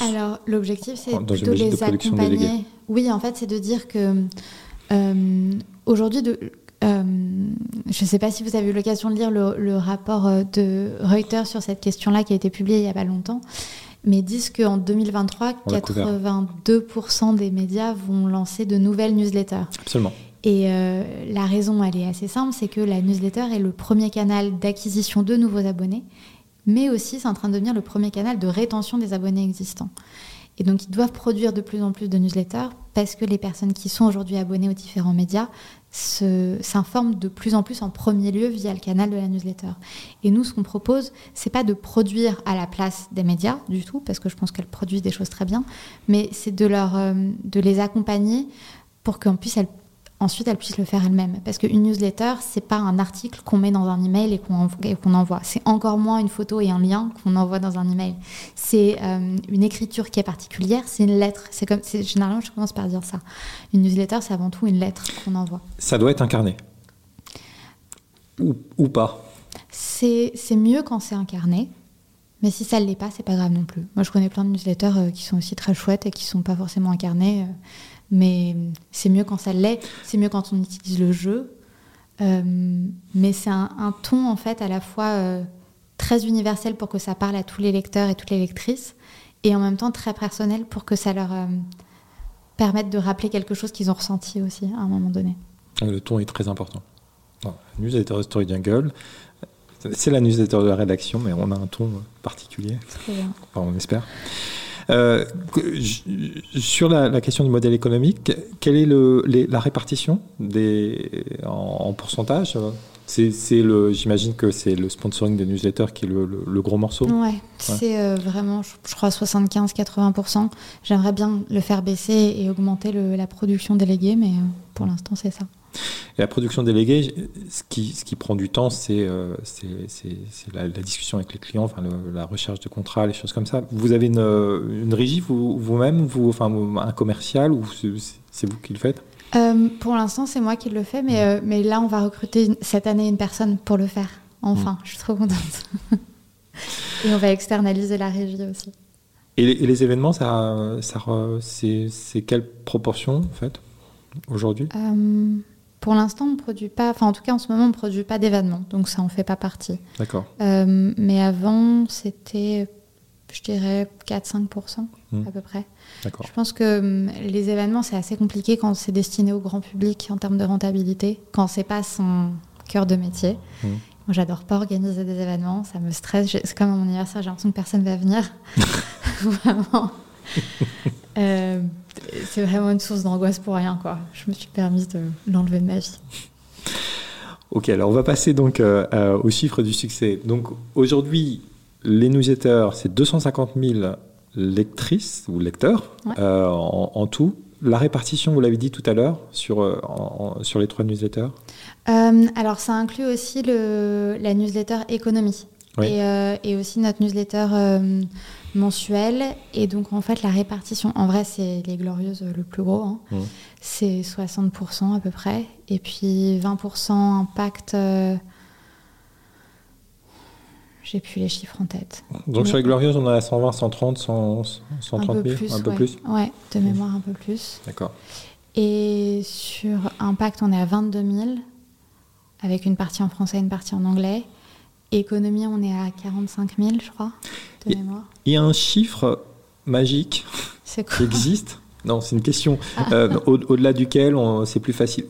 Alors, l'objectif c'est plutôt de les accompagner. Oui, en fait, c'est de dire que aujourd'hui, de, je ne sais pas si vous avez eu l'occasion de lire le, le, rapport de Reuters sur cette question-là qui a été publié il n'y a pas longtemps mais disent qu'en 2023, 82% des médias vont lancer de nouvelles newsletters. Absolument. Et euh, la raison, elle est assez simple, c'est que la newsletter est le premier canal d'acquisition de nouveaux abonnés, mais aussi c'est en train de devenir le premier canal de rétention des abonnés existants. Et donc, ils doivent produire de plus en plus de newsletters parce que les personnes qui sont aujourd'hui abonnées aux différents médias s'informent de plus en plus en premier lieu via le canal de la newsletter. Et nous, ce qu'on propose, c'est pas de produire à la place des médias du tout, parce que je pense qu'elles produisent des choses très bien, mais c'est de, euh, de les accompagner pour qu'en puisse elles ensuite elle puisse le faire elle-même. Parce qu'une newsletter, c'est pas un article qu'on met dans un email et qu'on envoie. C'est encore moins une photo et un lien qu'on envoie dans un email. C'est euh, une écriture qui est particulière, c'est une lettre. C'est comme, généralement, je commence par dire ça. Une newsletter, c'est avant tout une lettre qu'on envoie. Ça doit être incarné. Ou, ou pas. C'est mieux quand c'est incarné. Mais si ça ne l'est pas, c'est pas grave non plus. Moi, je connais plein de newsletters euh, qui sont aussi très chouettes et qui sont pas forcément incarnés. Euh, mais c'est mieux quand ça l'est, c'est mieux quand on utilise le jeu. Euh, mais c'est un, ton en fait à la fois euh, très universel pour que ça parle à tous les lecteurs et toutes les lectrices, et en même temps très personnel pour que ça leur euh, permette de rappeler quelque chose qu'ils ont ressenti aussi à un moment donné. Ah, le ton est très important. la newsletter Story Jungle, c'est la newsletter de la rédaction, mais on a un ton particulier. Enfin, on espère. Euh, sur la, question du modèle économique, quelle est le, la répartition des, en, pourcentage c'est le, j'imagine que c'est le sponsoring des newsletters qui est le, gros morceau. Ouais, c'est euh, vraiment, je, crois, 75-80%. J'aimerais bien le faire baisser et augmenter la production déléguée, mais euh, pour l'instant, c'est ça. Et la production déléguée, ce qui, ce qui prend du temps, c'est euh, la, discussion avec les clients, enfin, la recherche de contrats, les choses comme ça. Vous avez une, une régie vous-même, vous, enfin, un commercial, ou c'est vous qui le faites? Euh, Pour l'instant, c'est moi qui le fais, mais, euh, mais là, on va recruter cette année une personne pour le faire. Enfin, mm. je suis trop contente. et on va externaliser la régie aussi. Et les, événements, ça, ça c'est quelle proportion, en fait, aujourd'hui? Pour l'instant, on produit pas, enfin en tout cas en ce moment, on ne produit pas d'événements, donc ça en fait pas partie. D'accord. Euh, mais avant, c'était, je dirais, 4-5% hmm. à peu près. D'accord. Je pense que hum, les événements, c'est assez compliqué quand c'est destiné au grand public en termes de rentabilité, quand c'est pas son cœur de métier. Hmm. Moi, j'adore pas organiser des événements, ça me stresse. C'est comme à mon anniversaire, j'ai l'impression que personne va venir. Vraiment. Euh, c'est vraiment une source d'angoisse pour rien, quoi. Je me suis permise de l'enlever de ma vie. Ok, alors on va passer donc euh, euh, aux chiffres du succès. Donc aujourd'hui, les newsletters, c'est 250 000 lectrices ou lecteurs en, tout. La répartition, vous l'avez dit tout à l'heure, sur, sur les trois newsletters? Alors ça inclut aussi le, la newsletter économie. Et, et, aussi notre newsletter mensuel. Et donc, en fait, la répartition, en vrai, c'est les Glorieuses le plus gros. Hein. Mmh. C'est 60% à peu près. Et puis 20% impact. Euh, j'ai plus les chiffres en tête. Donc, sur les Glorieuses, on a 120, 130, 130 un peu plus, un peu plus Ouais, de mémoire, un peu plus. D'accord. Et sur Impact, on est à 22 000, avec une partie en français et une partie en anglais. Économie, on est à 45 000, je crois, de mémoire. Il y a un chiffre magique qui existe? Non, c'est une question ah. euh, au-delà duquel c'est plus facile.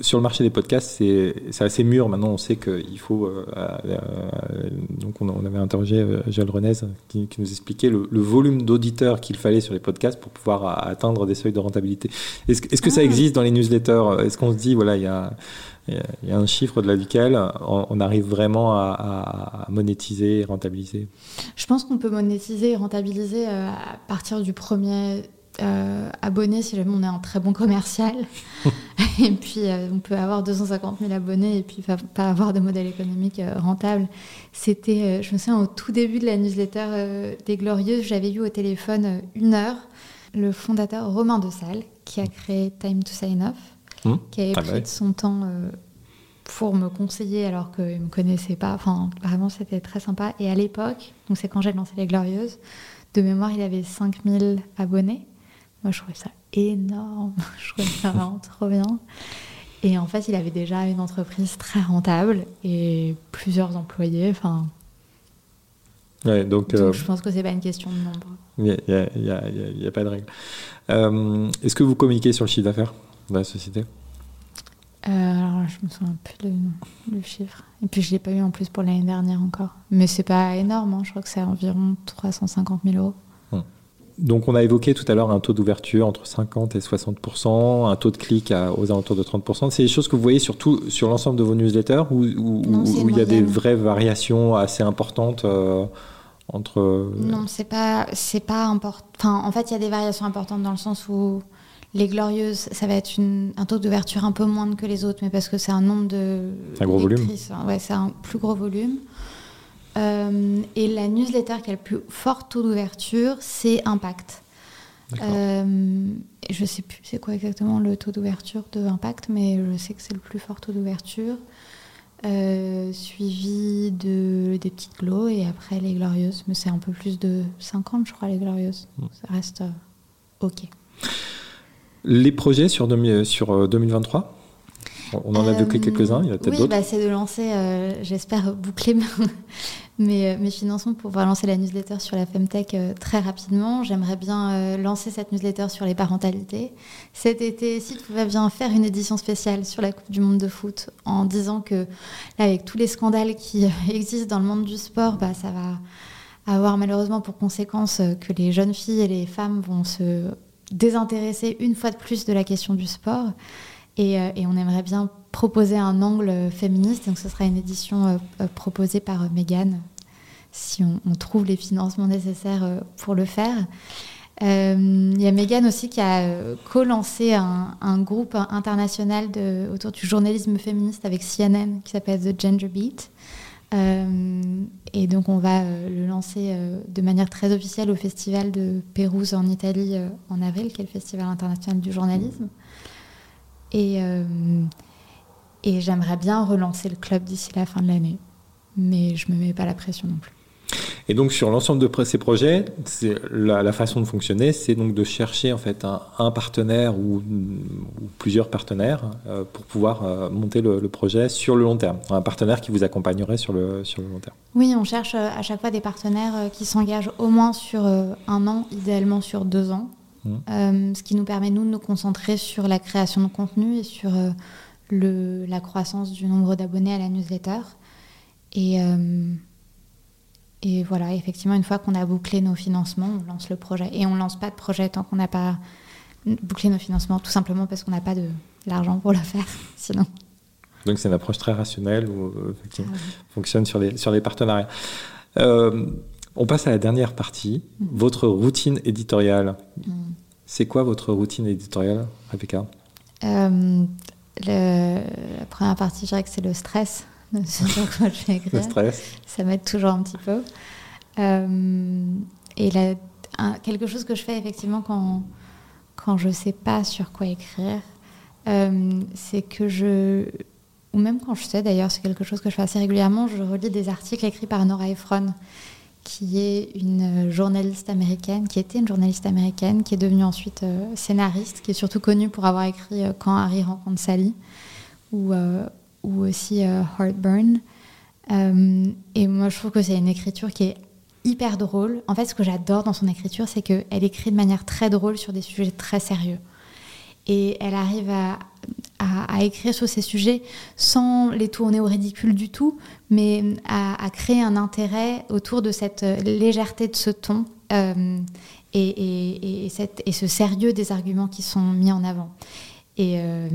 Sur le marché des podcasts, c'est assez mûr. Maintenant, on sait qu'il faut. Euh, euh, donc, on, avait interrogé Joël Renez qui, nous expliquait le, volume d'auditeurs qu'il fallait sur les podcasts pour pouvoir atteindre des seuils de rentabilité. Est-ce que ça ah. existe dans les newsletters? Est-ce qu'on se dit, voilà, il y a il y a un chiffre de duquel on, arrive vraiment à, monétiser et rentabiliser? Je pense qu'on peut monétiser et rentabiliser euh, à partir du premier euh, abonné si jamais on est un très bon commercial. et puis euh, on peut avoir 250 000 abonnés et puis pas avoir de modèle économique rentable. C'était, je me souviens, au tout début de la newsletter des Glorieuses, j'avais eu au téléphone une heure le fondateur Romain de Salle qui a créé Time to Sign Off Mmh. qui avait ah bah pris de son temps euh, pour me conseiller alors qu'il ne me connaissait pas. Enfin, vraiment, c'était très sympa. Et à l'époque, donc c'est quand j'ai lancé Les Glorieuses, de mémoire, il avait 5000 abonnés. Moi, je trouvais ça énorme. je trouvais ça vraiment trop bien. Et en fait, il avait déjà une entreprise très rentable et plusieurs employés. Enfin, ouais, donc, euh, je pense que c'est pas une question de nombre. Il n'y a, a, pas de règle. Euh, est-ce que vous communiquez sur le chiffre d'affaires de la société? Alors, je me souviens plus du chiffre. Et puis, je ne l'ai pas eu en plus pour l'année dernière encore. Mais c'est pas énorme, hein. je crois que c'est environ 350 000 euros. Donc, on a évoqué tout à l'heure un taux d'ouverture entre 50 et 60% un taux de clic aux alentours de 30% C'est des choses que vous voyez surtout sur l'ensemble de vos newsletters ou où, il y a des vraies variations assez importantes euh, entre. Non, c'est pas, c'est pas important. Enfin, en fait, il y a des variations importantes dans le sens où les Glorieuses, ça va être un taux d'ouverture un peu moindre que les autres, mais parce que c'est un nombre de. C'est un gros volume. Ouais, c'est un plus gros volume. Euh, et la newsletter qui a le plus fort taux d'ouverture, c'est Impact. Euh, je sais plus c'est quoi exactement le taux d'ouverture de Impact, mais je sais que c'est le plus fort taux d'ouverture. Euh, suivi de, des petites glows et après les glorieuses. Mais c'est un peu plus de 50, je crois, les glorieuses. Hmm. Ça reste OK. Les projets sur, sur 2023 on en a évoqué quelques-uns, il y a peut-être oui, d'autres. Bah, c'est de lancer, j'espère, boucler mes, mes, financements pour pouvoir lancer la newsletter sur la Femtech euh, très rapidement. J'aimerais bien euh, lancer cette newsletter sur les parentalités. Cet été, si tu pouvais bien faire une édition spéciale sur la Coupe du Monde de foot en disant que, là, avec tous les scandales qui existent dans le monde du sport, bah, ça va avoir malheureusement pour conséquence que les jeunes filles et les femmes vont se désintéresser une fois de plus de la question du sport. Et, euh, et, on aimerait bien proposer un angle féministe. Donc, ce sera une édition euh, euh, proposée par Megan, si on, trouve les financements nécessaires pour le faire. Il y a Megan aussi qui a co-lancé un, groupe international autour du journalisme féministe avec CNN qui s'appelle The Gender Beat. et donc on va le lancer de manière très officielle au festival de Pérouse en Italie en avril, qui est le festival international du journalisme. Et, euh, et j'aimerais bien relancer le club d'ici la fin de l'année. Mais je ne me mets pas la pression non plus. Et donc sur l'ensemble de ces projets, la, la, façon de fonctionner, c'est donc de chercher en fait un, partenaire ou, plusieurs partenaires euh, pour pouvoir euh, monter le, projet sur le long terme. Un partenaire qui vous accompagnerait sur le, sur le long terme. Oui, on cherche à chaque fois des partenaires qui s'engagent au moins sur un an, idéalement sur deux ans, euh, ce qui nous permet, nous, de nous concentrer sur la création de contenu et sur euh, le, la croissance du nombre d'abonnés à la newsletter. Et, euh, et voilà, effectivement, une fois qu'on a bouclé nos financements, on lance le projet. Et on ne lance pas de projet tant qu'on n'a pas bouclé nos financements, tout simplement parce qu'on n'a pas de l'argent pour le faire, sinon. Donc c'est une approche très rationnelle qui ah fonctionne sur les, sur les partenariats. On passe à la dernière partie, mm. votre routine éditoriale. Mm. C'est quoi votre routine éditoriale, Rebecca? Euh, La première partie, je dirais que c'est le stress. le stress. Ça m'aide toujours un petit peu. Euh, et quelque chose que je fais effectivement quand, quand je ne sais pas sur quoi écrire, euh, c'est que je. Ou même quand je sais d'ailleurs, c'est quelque chose que je fais assez régulièrement, je relis des articles écrits par Nora Ephron qui est une journaliste américaine, qui était une journaliste américaine, qui est devenue ensuite euh, scénariste, qui est surtout connue pour avoir écrit euh, Quand Harry rencontre Sally, ou, euh, ou aussi Heartburn. et moi, je trouve que c'est une écriture qui est hyper drôle. En fait, ce que j'adore dans son écriture, c'est qu'elle écrit de manière très drôle sur des sujets très sérieux. Et elle arrive à, à, écrire sur ces sujets sans les tourner au ridicule du tout, mais à, créer un intérêt autour de cette légèreté de ce ton euh, et, et, cette, et, ce sérieux des arguments qui sont mis en avant. Et, euh,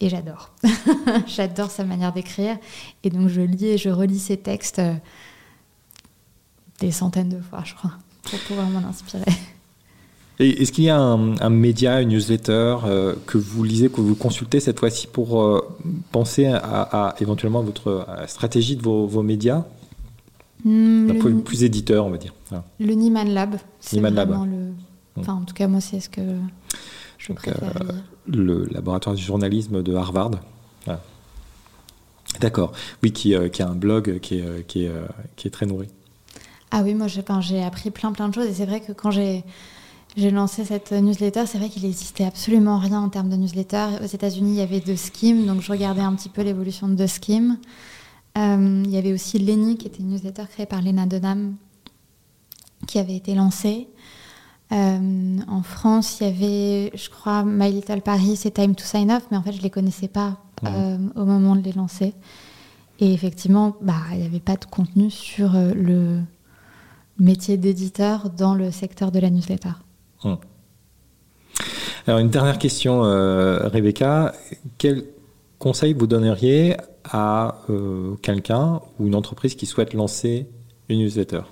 et j'adore. j'adore sa manière d'écrire. Et donc je lis et je relis ses textes euh, des centaines de fois, je crois, pour pouvoir m'en inspirer. Est-ce qu'il y a un, média, une newsletter euh, que vous lisez, que vous consultez cette fois-ci pour euh, penser à, éventuellement votre stratégie de vos, médias? Hmm, D'un point plus éditeur, on va dire. Le Nieman Lab. Vraiment le. Hmm. Enfin, en tout cas, moi, c'est ce que je préfère euh, Le laboratoire du journalisme de Harvard. D'accord. Oui, qui, qui, a un blog qui est, qui est, qui est très nourri. Ah oui, moi, j'ai appris plein, plein de choses. Et c'est vrai que quand j'ai j'ai lancé cette newsletter. C'est vrai qu'il n'existait absolument rien en termes de newsletter. Aux États-Unis, il y avait deux Skim, donc je regardais un petit peu l'évolution de deux. Euh, il y avait aussi Lenny, qui était une newsletter créée par Lena Dunham, qui avait été lancée. Euh, en France, il y avait, je crois, My Little Paris et Time to Sign Off, mais en fait, je ne les connaissais pas au moment de les lancer. Et effectivement, bah, il n'y avait pas de contenu sur le métier d'éditeur dans le secteur de la newsletter. Hum. Alors une dernière question, Rebecca. Quel conseil vous donneriez à quelqu'un ou une entreprise qui souhaite lancer une newsletter?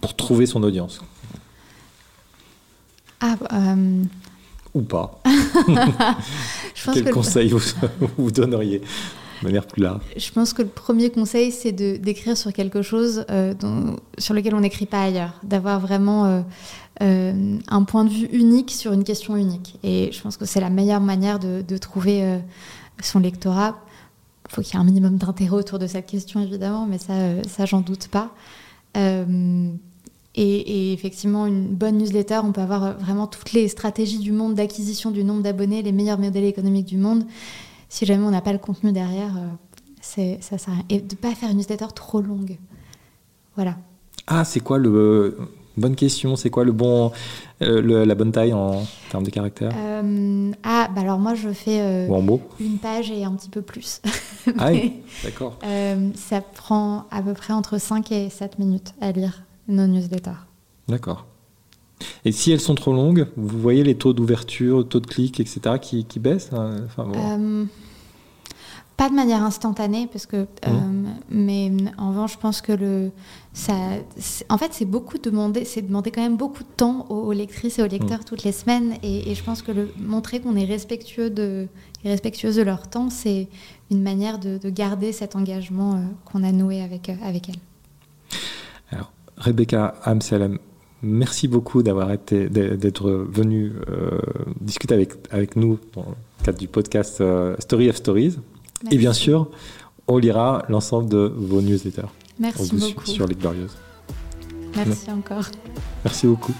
Pour trouver son audience ah, euh, Ou pas. Quel conseil vous, vous donneriez? Je pense que le premier conseil, c'est d'écrire sur quelque chose euh, sur lequel on n'écrit pas ailleurs, d'avoir vraiment euh, un point de vue unique sur une question unique. Et je pense que c'est la meilleure manière de, trouver son lectorat. Il faut qu'il y ait un minimum d'intérêt autour de cette question, évidemment, mais ça, ça j'en doute pas. Et, effectivement, une bonne newsletter, on peut avoir vraiment toutes les stratégies du monde d'acquisition du nombre d'abonnés, les meilleurs modèles économiques du monde. Si jamais on n'a pas le contenu derrière, euh, c'est, ça sert à rien. Et de ne pas faire une newsletter trop longue. Voilà. Ah, c'est quoi le. Bonne question, c'est quoi le bon, euh, la bonne taille en termes de caractères euh, Ah, bah alors moi je fais Ou en mots une page et un petit peu plus. ah oui, d'accord. ça prend à peu près entre 5 et 7 minutes à lire nos newsletters. D'accord. Et si elles sont trop longues, vous voyez les taux d'ouverture, taux de clics, etc., qui, qui baissent hein, euh, Pas de manière instantanée, parce que, euh, mmh. mais en revanche, je pense que le, ça, en fait, c'est beaucoup demander, c'est demander quand même beaucoup de temps aux, lectrices et aux lecteurs mmh. toutes les semaines, et, je pense que le, montrer qu'on est respectueux de, respectueuse de leur temps, c'est une manière de, garder cet engagement euh, qu'on a noué avec, avec elles. Rebecca Amsalem, merci beaucoup d'avoir été, d'être venu euh, discuter avec, avec nous dans le cadre du podcast euh, Story of Stories. Et bien sûr, on lira l'ensemble de vos newsletters. Merci beaucoup. Sur, les Glorieuses. Merci encore. Merci beaucoup.